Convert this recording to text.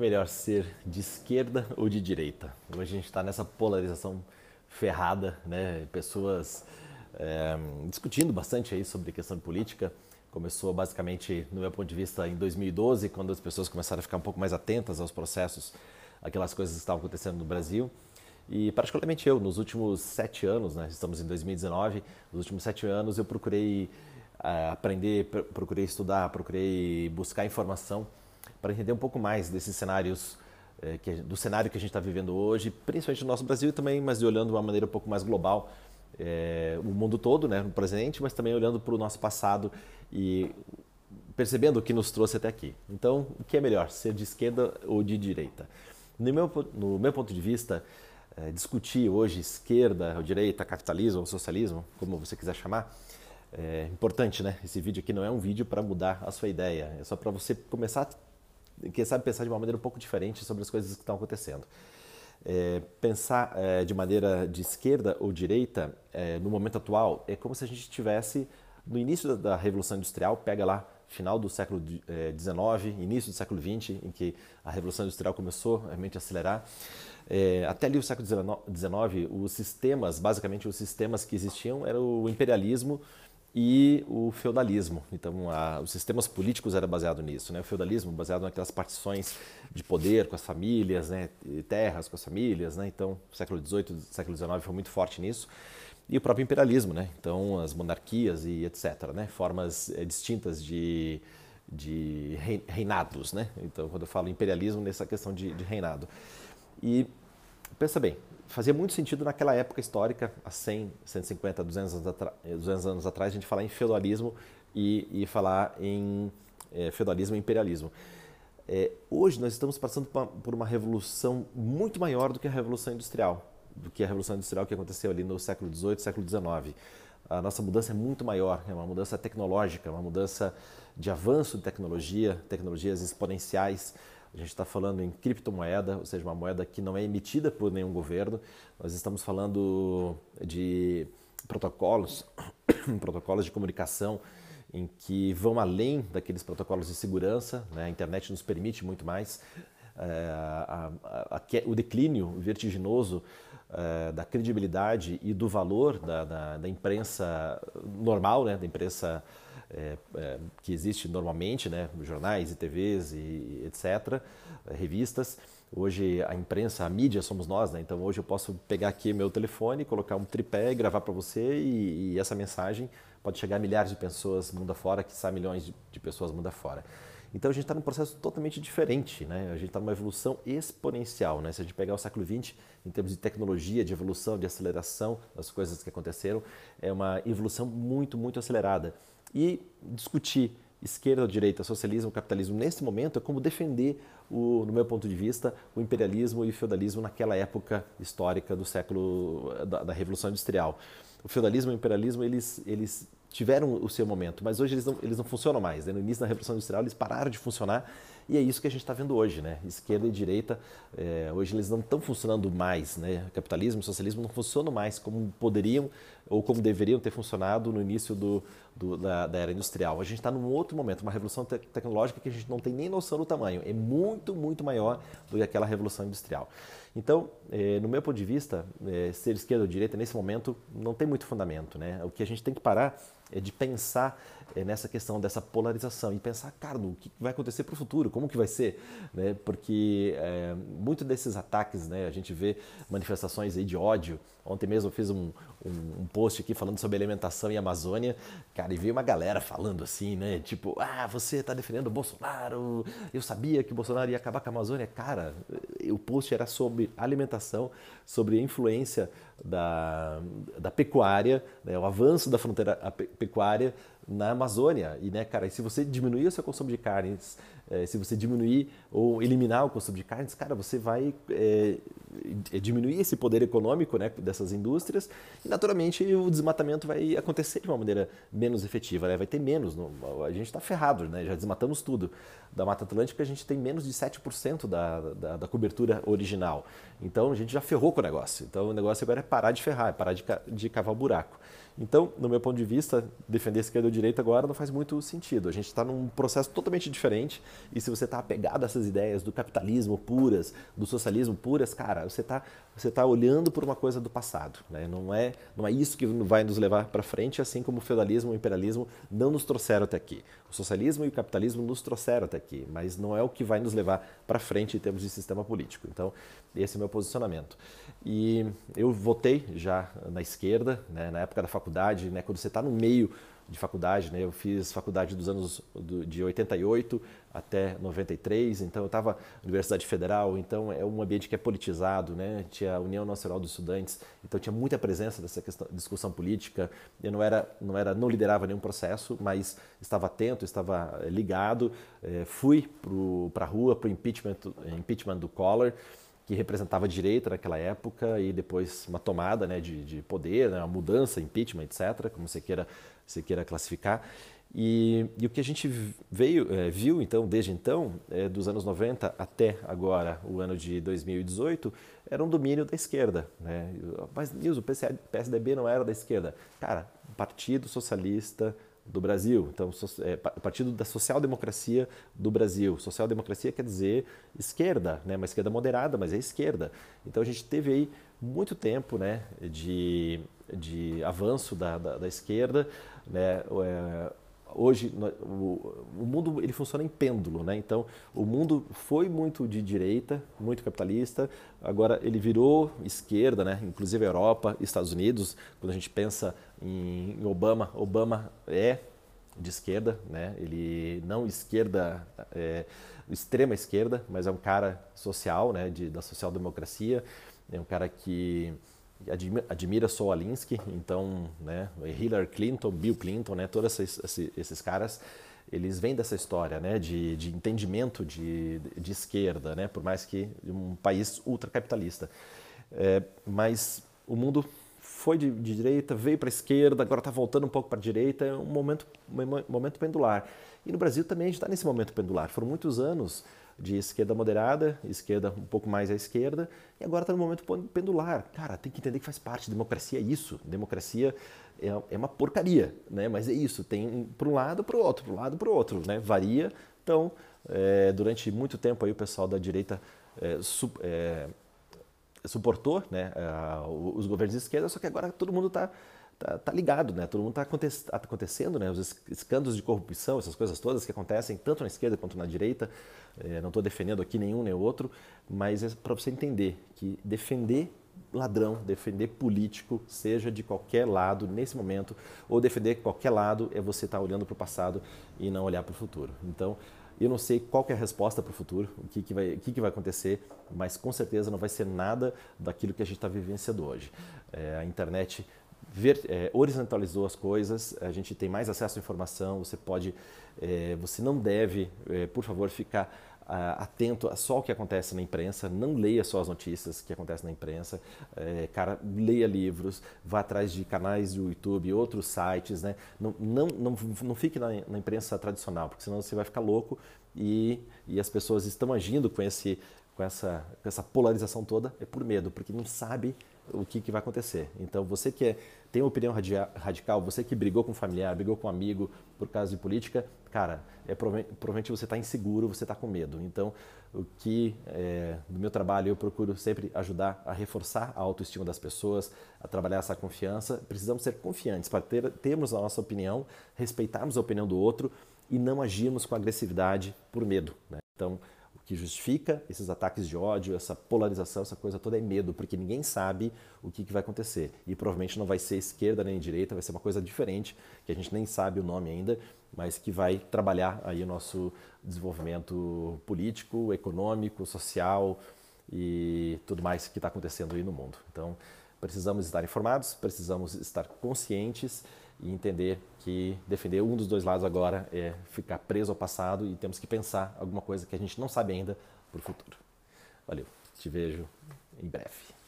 é melhor ser de esquerda ou de direita? Hoje a gente está nessa polarização ferrada, né? Pessoas é, discutindo bastante aí sobre questão de política. Começou basicamente, no meu ponto de vista, em 2012, quando as pessoas começaram a ficar um pouco mais atentas aos processos, aquelas coisas que estavam acontecendo no Brasil. E particularmente eu, nos últimos sete anos, né, estamos em 2019, nos últimos sete anos eu procurei uh, aprender, procurei estudar, procurei buscar informação para entender um pouco mais desses cenários, eh, que, do cenário que a gente está vivendo hoje, principalmente no nosso Brasil também, mas olhando de uma maneira um pouco mais global, eh, o mundo todo, né, no presente, mas também olhando para o nosso passado e percebendo o que nos trouxe até aqui. Então, o que é melhor, ser de esquerda ou de direita? No meu, no meu ponto de vista, é, discutir hoje esquerda ou direita, capitalismo ou socialismo, como você quiser chamar, é importante, né? Esse vídeo aqui não é um vídeo para mudar a sua ideia, é só para você começar, quem sabe, pensar de uma maneira um pouco diferente sobre as coisas que estão acontecendo. É, pensar é, de maneira de esquerda ou direita, é, no momento atual, é como se a gente estivesse no início da, da Revolução Industrial, pega lá final do século XIX, é, início do século XX, em que a Revolução Industrial começou realmente a acelerar. É, até ali o século XIX, os sistemas, basicamente os sistemas que existiam eram o imperialismo e o feudalismo. Então, a, os sistemas políticos eram baseados nisso. Né? O feudalismo baseado naquelas partições de poder com as famílias, né? terras com as famílias. Né? Então, século XVIII, século XIX foi muito forte nisso. E o próprio imperialismo, né? então as monarquias e etc. Né? Formas é, distintas de, de reinados. Né? Então, quando eu falo imperialismo, nessa questão de, de reinado. E pensa bem, fazia muito sentido naquela época histórica, há 100, 150, 200 anos, 200 anos atrás, a gente falar em feudalismo e, e falar em é, feudalismo e imperialismo. É, hoje nós estamos passando por uma revolução muito maior do que a revolução industrial, do que a revolução industrial que aconteceu ali no século XVIII, século XIX. A nossa mudança é muito maior, é uma mudança tecnológica, uma mudança de avanço de tecnologia, tecnologias exponenciais. A gente está falando em criptomoeda, ou seja, uma moeda que não é emitida por nenhum governo. Nós estamos falando de protocolos, protocolos de comunicação em que vão além daqueles protocolos de segurança. Né? A internet nos permite muito mais. É, a, a, a, o declínio vertiginoso é, da credibilidade e do valor da, da, da imprensa normal, né? da imprensa é, é, que existe normalmente, né, jornais e TVs e etc., revistas. Hoje a imprensa, a mídia somos nós, né? então hoje eu posso pegar aqui meu telefone, colocar um tripé, gravar para você e, e, essa mensagem pode chegar a milhares de pessoas mundo afora, que sabe milhões de, de pessoas mundo afora. Então a gente está num processo totalmente diferente, né? a gente está numa evolução exponencial. Né? Se a gente pegar o século XX, em termos de tecnologia, de evolução, de aceleração das coisas que aconteceram, é uma evolução muito, muito acelerada. E discutir esquerda ou direita, socialismo, capitalismo, nesse momento é como defender, o, no meu ponto de vista, o imperialismo e o feudalismo naquela época histórica do século da, da Revolução Industrial. O feudalismo e o imperialismo, eles, eles tiveram o seu momento, mas hoje eles não, eles não funcionam mais. Né? No início da Revolução Industrial eles pararam de funcionar e é isso que a gente está vendo hoje. Né? Esquerda e direita, é, hoje eles não estão funcionando mais. Né? Capitalismo e socialismo não funcionam mais como poderiam ou como deveriam ter funcionado no início do, do, da, da, era industrial. A gente está num outro momento, uma revolução te tecnológica que a gente não tem nem noção do tamanho. É muito, muito maior do que aquela revolução industrial. Então, é, no meu ponto de vista, é, ser esquerda ou direita nesse momento não tem muito fundamento. Né? O que a gente tem que parar é de pensar é, nessa questão dessa polarização e pensar, cara, o que vai acontecer para o futuro, como que vai ser, né? Porque é, muito desses ataques, né? A gente vê manifestações aí de ódio. Ontem mesmo eu fiz um, um, um post aqui falando sobre alimentação e Amazônia, cara, e veio uma galera falando assim, né? Tipo, ah, você está defendendo o Bolsonaro, eu sabia que o Bolsonaro ia acabar com a Amazônia. Cara, o post era sobre alimentação, sobre a influência da, da pecuária, né, o avanço da fronteira pecuária na Amazônia. E, né, cara, se você diminuir o seu consumo de carnes, é, se você diminuir ou eliminar o consumo de carnes, cara, você vai é, diminuir esse poder econômico né, dessas indústrias e, naturalmente, o desmatamento vai acontecer de uma maneira menos efetiva, né? vai ter menos. a gente está ferrado, né? já desmatamos tudo. Da Mata Atlântica, a gente tem menos de 7% da, da, da cobertura original. Então, a gente já ferrou com o negócio. Então, o negócio agora é parar de ferrar, é parar de, de cavar o buraco. Então, no meu ponto de vista, defender esquerda ou direita agora não faz muito sentido. A gente está num processo totalmente diferente e se você está apegado a essas ideias do capitalismo puras, do socialismo puras, cara, você está você tá olhando por uma coisa do passado. Né? Não, é, não é isso que vai nos levar para frente, assim como o feudalismo e o imperialismo não nos trouxeram até aqui. O socialismo e o capitalismo nos trouxeram até aqui, mas não é o que vai nos levar para frente em termos de sistema político. Então, esse é o meu posicionamento. E eu votei já na esquerda, né, na época da faculdade, né, quando você está no meio de faculdade, né, eu fiz faculdade dos anos de 88 até 93, então eu estava na Universidade Federal, então é um ambiente que é politizado, né, tinha a União Nacional dos Estudantes, então tinha muita presença dessa questão, discussão política, eu não era, não era, não liderava nenhum processo, mas estava atento, estava eh, ligado, é, fui para a rua para o impeachment, impeachment do Collor, que representava a direita naquela época e depois uma tomada né, de, de poder, né, uma mudança, impeachment, etc., como você queira, você queira classificar. E, e, o que a gente veio, é, viu então, desde então, é, dos anos 90 até agora, o ano de 2018, era um domínio da esquerda. Né? Mas, Nilson, o PSDB não era da esquerda. Cara, Partido Socialista do Brasil. Então, é, Partido da Social Democracia do Brasil. Social Democracia quer dizer esquerda, né? uma esquerda moderada, mas é esquerda. Então, a gente teve aí muito tempo né, de, de avanço da, da, da esquerda. Né? Hoje o, o, mundo ele funciona em pêndulo, né? Então o mundo foi muito de direita, muito capitalista. Agora ele virou esquerda, né? Inclusive a Europa, Estados Unidos. Quando a gente pensa em Obama, Obama é de esquerda, né? Ele não esquerda, é, extrema esquerda, mas é um cara social, né? De, da social democracia. É um cara que admira, admira Saul Alinsky, então, né? Hillary Clinton, Bill Clinton, né? Todos esses, esses caras eles vêm dessa história né, de, de entendimento de, de, esquerda, né, por mais que um país ultracapitalista. É, mas o mundo foi de, de direita, veio para a esquerda, agora está voltando um pouco para a direita, é um momento, um momento pendular. E no Brasil também a gente está nesse momento pendular. Foram muitos anos de esquerda moderada, esquerda um pouco mais à esquerda, e agora está no momento pendular. Cara, tem que entender que faz parte. Democracia é isso. Democracia é, é uma porcaria, né? mas é isso. Tem para um lado, para o outro, para um lado, para o outro. Né? Varia. Então, é, durante muito tempo aí o pessoal da direita é, é, suportou né, os governos de esquerda, só que agora todo mundo está tá, tá, ligado, né? Todo mundo está tá acontecendo, né? Os escândalos de corrupção, essas coisas todas que acontecem tanto na esquerda quanto na direita. É, não estou defendendo aqui nenhum nem outro, mas é para você entender que defender ladrão, defender político, seja de qualquer lado nesse momento, ou defender qualquer lado é você estar tá olhando para o passado e não olhar para o futuro. Então, eu não sei qual é a resposta para o futuro, o que, que, vai, o que, que vai acontecer, mas com certeza não vai ser nada daquilo que a gente está vivenciando hoje. É, a internet ver, é, horizontalizou as coisas, a gente tem mais acesso à informação, você pode, é, você não deve, é, por favor, ficar atento a só o que acontece na imprensa, não leia só as notícias que acontecem na imprensa, é, cara, leia livros, vá atrás de canais do YouTube, outros sites, né? Não, não, não, não fique na, na imprensa tradicional, porque senão você vai ficar louco e, e as pessoas estão agindo com, esse, com, essa, com essa polarização toda é por medo, porque não sabe o que, que vai acontecer. Então, você que é, tem uma opinião radical, você que brigou com um familiar, brigou com um amigo por causa de política, cara, é, provavelmente você está inseguro, você está com medo. Então, o que é, no meu trabalho eu procuro sempre ajudar a reforçar a autoestima das pessoas, a trabalhar essa confiança. Precisamos ser confiantes para ter, termos a nossa opinião, respeitarmos a opinião do outro e não agirmos com agressividade por medo. Né? Então, que justifica esses ataques de ódio, essa polarização, essa coisa toda é medo, porque ninguém sabe o que, que vai acontecer. E provavelmente não vai ser esquerda nem direita, vai ser uma coisa diferente, que a gente nem sabe o nome ainda, mas que vai trabalhar aí o nosso desenvolvimento político, econômico, social e tudo mais que está acontecendo aí no mundo. Então, precisamos estar informados, precisamos estar conscientes e entender que defender um dos dois lados agora é ficar preso ao passado e temos que pensar alguma coisa que a gente não sabe ainda para o futuro. Valeu, te vejo em breve.